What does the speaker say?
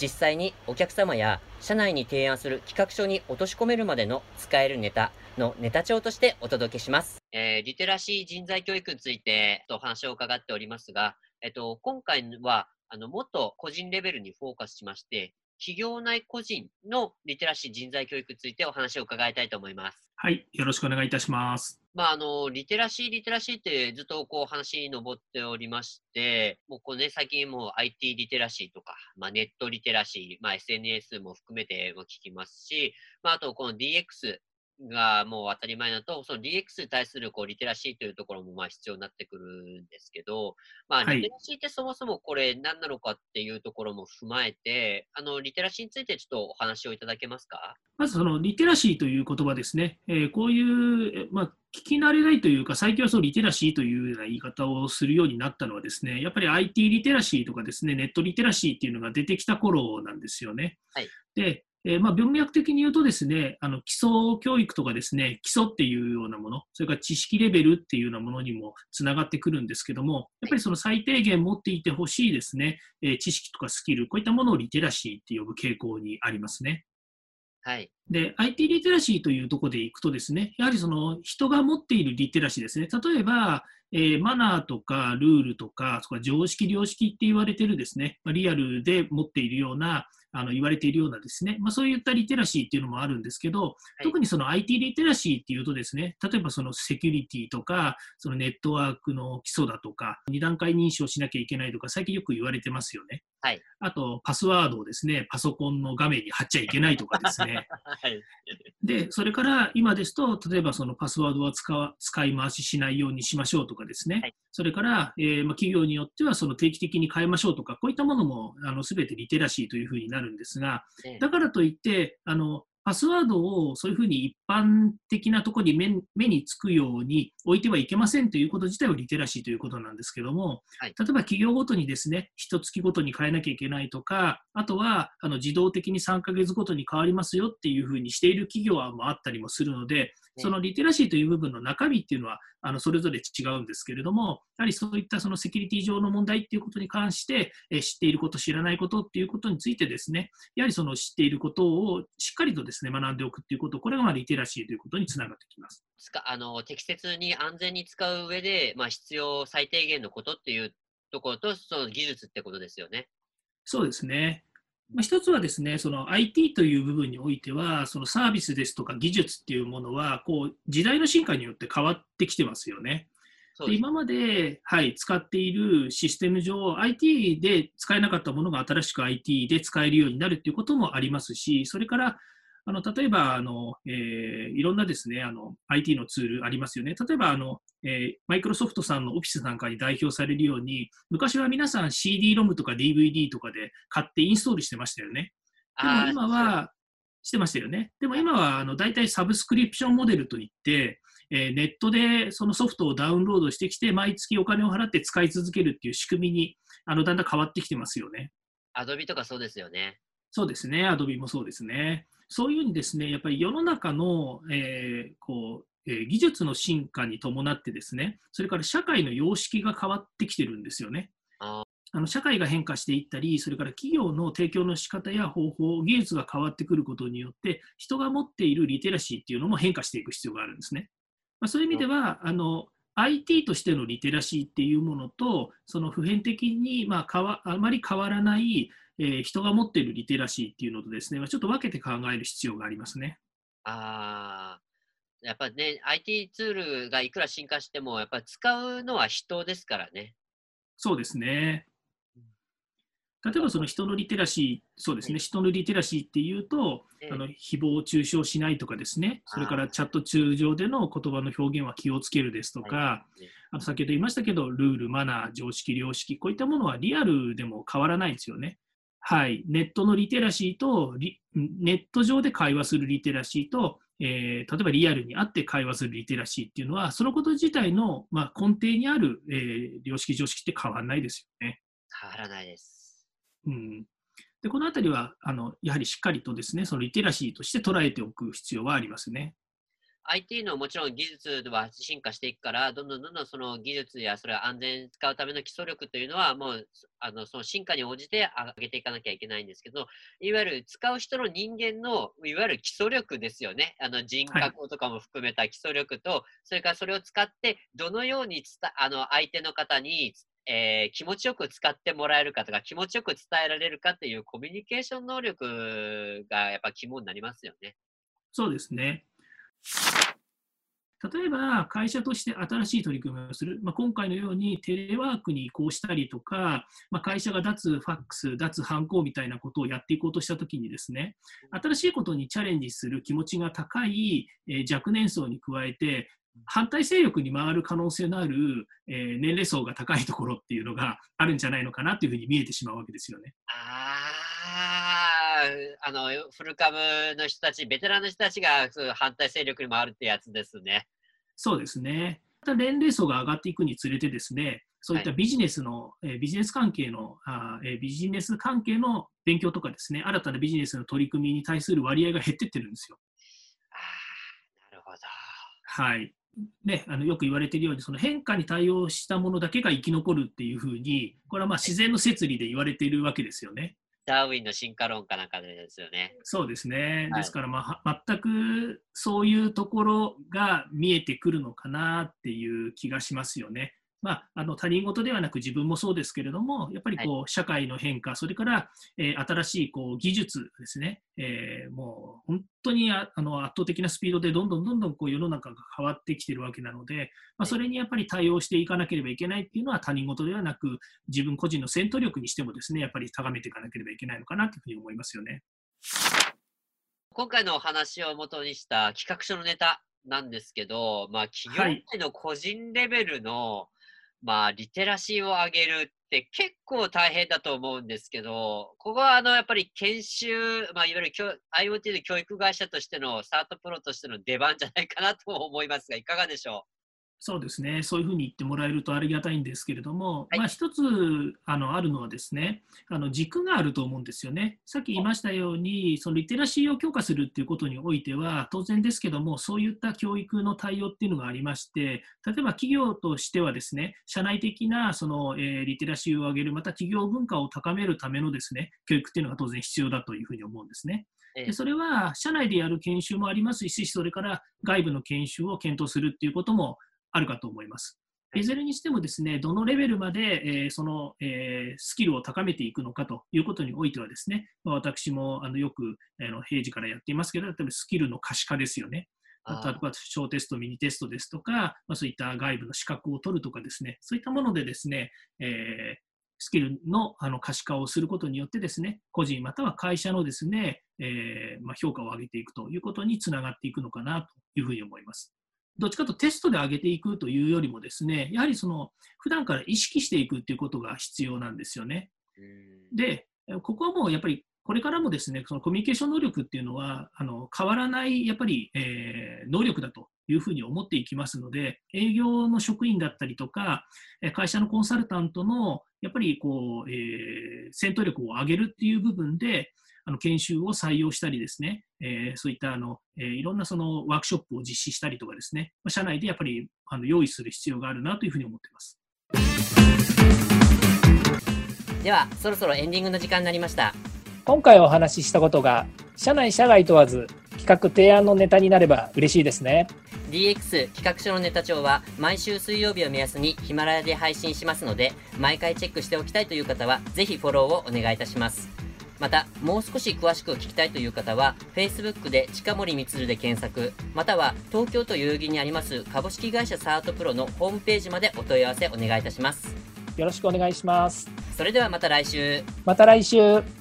実際にお客様や社内に提案する企画書に落とし込めるまでの使えるネタのネタ帳としてお届けします。えー、リテラシー人材教育についてお話を伺っておりますが、えっと、今回はあのもっと個人レベルにフォーカスしまして、企業内個人のリテラシー人材教育についてお話を伺いたいと思います。はい、よろしくお願いいたします。まあ、あの、リテラシー、リテラシーってずっとこう話に上っておりまして、もうこうね、最近もう IT リテラシーとか、まあ、ネットリテラシー、まあ、SNS も含めても聞きますし、まあ、あとこの DX、がもう当たり前だと、その DX に対するこうリテラシーというところもまあ必要になってくるんですけど、まあ、リテラシーってそもそもこれ何なのかっていうところも踏まえて、あのリテラシーについてちょっとお話をいただけますか？まずそのリテラシーという言葉ですね、えー、こういう、まあ、聞き慣れないというか、最近はそうリテラシーというような言い方をするようになったのはですね、やっぱり IT リテラシーとかですね、ネットリテラシーっていうのが出てきた頃なんですよね。はい、でえー、まあ、文脈的に言うとですね、あの基礎教育とかですね、基礎っていうようなもの、それから知識レベルっていうようなものにもつながってくるんですけども、やっぱりその最低限持っていてほしいですね、えー、知識とかスキル、こういったものをリテラシーって呼ぶ傾向にありますね。はい。で、IT リテラシーというところでいくとですね、やはりその人が持っているリテラシーですね、例えば、えー、マナーとかルールとか、そか常識、良識って言われてるですね、リアルで持っているようなあの言われているようなですね、まあ、そういったリテラシーっていうのもあるんですけど、はい、特にその IT リテラシーっていうとですね、例えばそのセキュリティとか、そのネットワークの基礎だとか、2段階認証しなきゃいけないとか、最近よく言われてますよね。はい、あと、パスワードをですね、パソコンの画面に貼っちゃいけないとかですね。はい、で、それから今ですと、例えばそのパスワードは使使い回ししないようにしましょうとかですね。はい、それから、えー、まあ、企業によってはその定期的に変えましょうとか、こういったものもあの全てリテラシーというふうになるんですが、だからといって、あのパスワードをそういうふうに一般的なところに目目につくように置いてはいけませんということ自体はリテラシーということなんですけども、はい、例えば企業ごとにですね、一月ごとに変えなきゃいけないとか、あとはあの自動的に3ヶ月ごとに変わりますよっていうふうにしている企業はあったりもするので、そのリテラシーという部分の中身っていうのはあのそれぞれ違うんですけれども、やはりそういったそのセキュリティ上の問題っていうことに関して、え知っていること、知らないことっていうことについてですね、やはりその知っていることをしっかりとですね学んでおくっていうこと、これがまあリテラシーということにつながってきます。あの適切に安全に使う上で、まあ、必要最低限のことっていうところと、その技術ってことですよね。そうですね。まあ、一つはですね、その IT という部分においては、そのサービスですとか技術っていうものは、こう時代の進化によって変わってきてますよね。で今まで、はい、使っているシステム上、IT で使えなかったものが新しく IT で使えるようになるということもありますし、それからあの例えばあの、えー、いろんなですねあの IT のツールありますよね。例えばあの、えマイクロソフトさんのオフィスなんかに代表されるように、昔は皆さん CD-ROM とか DVD とかで買ってインストールしてましたよね。でも今は、してましたよね。でも今はあの大体サブスクリプションモデルといって、えー、ネットでそのソフトをダウンロードしてきて、毎月お金を払って使い続けるっていう仕組みにあのだんだん変わってきてますよね。アドビとかそうですよね。そうですね。アドビもそうですね。そういうふうにですね、やっぱり世の中の、えー、こう、えー、技術の進化に伴ってですね、それから社会の様式が変わってきてるんですよね。あの社会が変化していったり、それから企業の提供の仕方や方法、技術が変わってくることによって、人が持っているリテラシーっていうのも変化していく必要があるんですね。まあ、そういう意味では、あの IT としてのリテラシーっていうものと、その普遍的に、まあ、かわあまり変わらないえー、人が持っているリテラシーっていうのとですね、ちょっと分けて考える必要がありますね。ああ、やっぱね、IT ツールがいくら進化しても、やっぱり使うのは人ですからね。そうですね。例えばその人のリテラシー、そうですね、人のリテラシーっていうと、あの誹謗中傷しないとかですね、それからチャット中上での言葉の表現は気をつけるですとか、あと先ほど言いましたけど、ルール、マナー、常識、良識、こういったものはリアルでも変わらないですよね。はい、ネットのリテラシーとネット上で会話するリテラシーと、えー、例えばリアルに会って会話するリテラシーっていうのは、そのこと自体の、まあ、根底にある、えー、良識、常識って変わらないですよね。変わらないです。うん、でこのあたりはあの、やはりしっかりとですね、そのリテラシーとして捉えておく必要はありますね。IT のもちろん技術は進化していくから、どんどんどんどんその技術やそれを安全に使うための基礎力というのは、もうあのその進化に応じて上げていかなきゃいけないんですけど、いわゆる使う人の人間のいわゆる基礎力ですよね、あの人格とかも含めた基礎力と、はい、それからそれを使って、どのようにあの相手の方にえー、気持ちよく使ってもらえるかとか、気持ちよく伝えられるかっていうコミュニケーション能力がやっぱ肝になりますよね。そうですね。例えば、会社として新しい取り組みをする、まあ、今回のようにテレワークに移行したりとか、まあ、会社が脱ファックス、脱犯行みたいなことをやっていこうとしたときにですね、新しいことにチャレンジする気持ちが高い、え、若年層に加えて、反対勢力に回る可能性のある、え、年齢層が高いところっていうのがあるんじゃないのかなというふうに見えてしまうわけですよね。あの古株の人たち、ベテランの人たちが反対勢力に回るってやつですね。そうですね。また年齢層が上がっていくにつれてですね、そういったビジネスの、はい、えビジネス関係のあ、えビジネス関係の勉強とかですね、新たなビジネスの取り組みに対する割合が減ってってるんですよ。あなるほど。はい。ね、あのよく言われているように、その変化に対応したものだけが生き残るっていうふうに、これはまあ自然の摂理で言われているわけですよね。ダーウィンの進化論かなんかですよね。そうですね。ですから、まあ、全くそういうところが見えてくるのかなっていう気がしますよね。まあ、あの他人事ではなく自分もそうですけれども、やっぱりこう、はい、社会の変化、それから、えー、新しいこう技術ですね、えー、もう本当にあの圧倒的なスピードでどんどんどんどんこう世の中が変わってきてるわけなので、まあ、それにやっぱり対応していかなければいけないっていうのは他人事ではなく、自分個人の戦闘力にしてもですね、やっぱり高めていかなければいけないのかなというふうに思いますよね。今回のお話をもとにした企画書のネタなんですけど、まあ、企業内の個人レベルの、はいまあ、リテラシーを上げるって結構大変だと思うんですけど、ここはあのやっぱり研修、まあ、いわゆる IoT の教育会社としての、スタートプロとしての出番じゃないかなと思いますが、いかがでしょう？そうですね、そういうふうに言ってもらえるとありがたいんですけれども、はい、まあ、一つあのあるのはですねあの軸があると思うんですよね。さっき言いましたように、そのリテラシーを強化するっていうことにおいては、当然ですけども、そういった教育の対応っていうのがありまして、例えば企業としてはですね、社内的なその、えー、リテラシーを上げる、また企業文化を高めるためのですね教育っていうのが当然必要だというふうに思うんですね。でそれは社内でやる研修もありますし、それから外部の研修を検討するっていうこともあるかと思います。いずれにしてもですね、どのレベルまで、えー、その、えー、スキルを高めていくのかということにおいてはですね、まあ、私もあのよく、あの平時からやっていますけど、例えばスキルの可視化ですよね。例えば小テスト、ミニテストですとか、まあ、そういった外部の資格を取るとかですね、そういったものでですね、えー、スキルのあの可視化をすることによってですね、個人または会社のですね、えー、まあ、評価を上げていくということにつながっていくのかなというふうに思います。どっちかとテストで上げていくというよりもですね、やはりその普段から意識していくっていうことが必要なんですよね。で、ここはもうやっぱりこれからもですね、そのコミュニケーション能力っていうのはあの変わらないやっぱり、えー、能力だというふうに思っていきますので、営業の職員だったりとか、会社のコンサルタントのやっぱりこう、えー、戦闘力を上げるっていう部分で、あの研修を採用したりですね、えー、そういったあの、えー、いろんなそのワークショップを実施したりとかですね、まあ、社内でやっぱりあの用意する必要があるなというふうに思っています。では、そろそろエンディングの時間になりました。今回お話ししたことが、社内社外問わず、企画提案のネタになれば嬉しいですね。DX 企画書のネタ帳は毎週水曜日を目安にヒマラヤで配信しますので、毎回チェックしておきたいという方は、ぜひフォローをお願いいたします。また、もう少し詳しく聞きたいという方は、Facebook で近森光で検索、または東京都代々木にあります株式会社サートプロのホームページまでお問い合わせお願いいたします。よろしくお願いします。それではまた来週。また来週。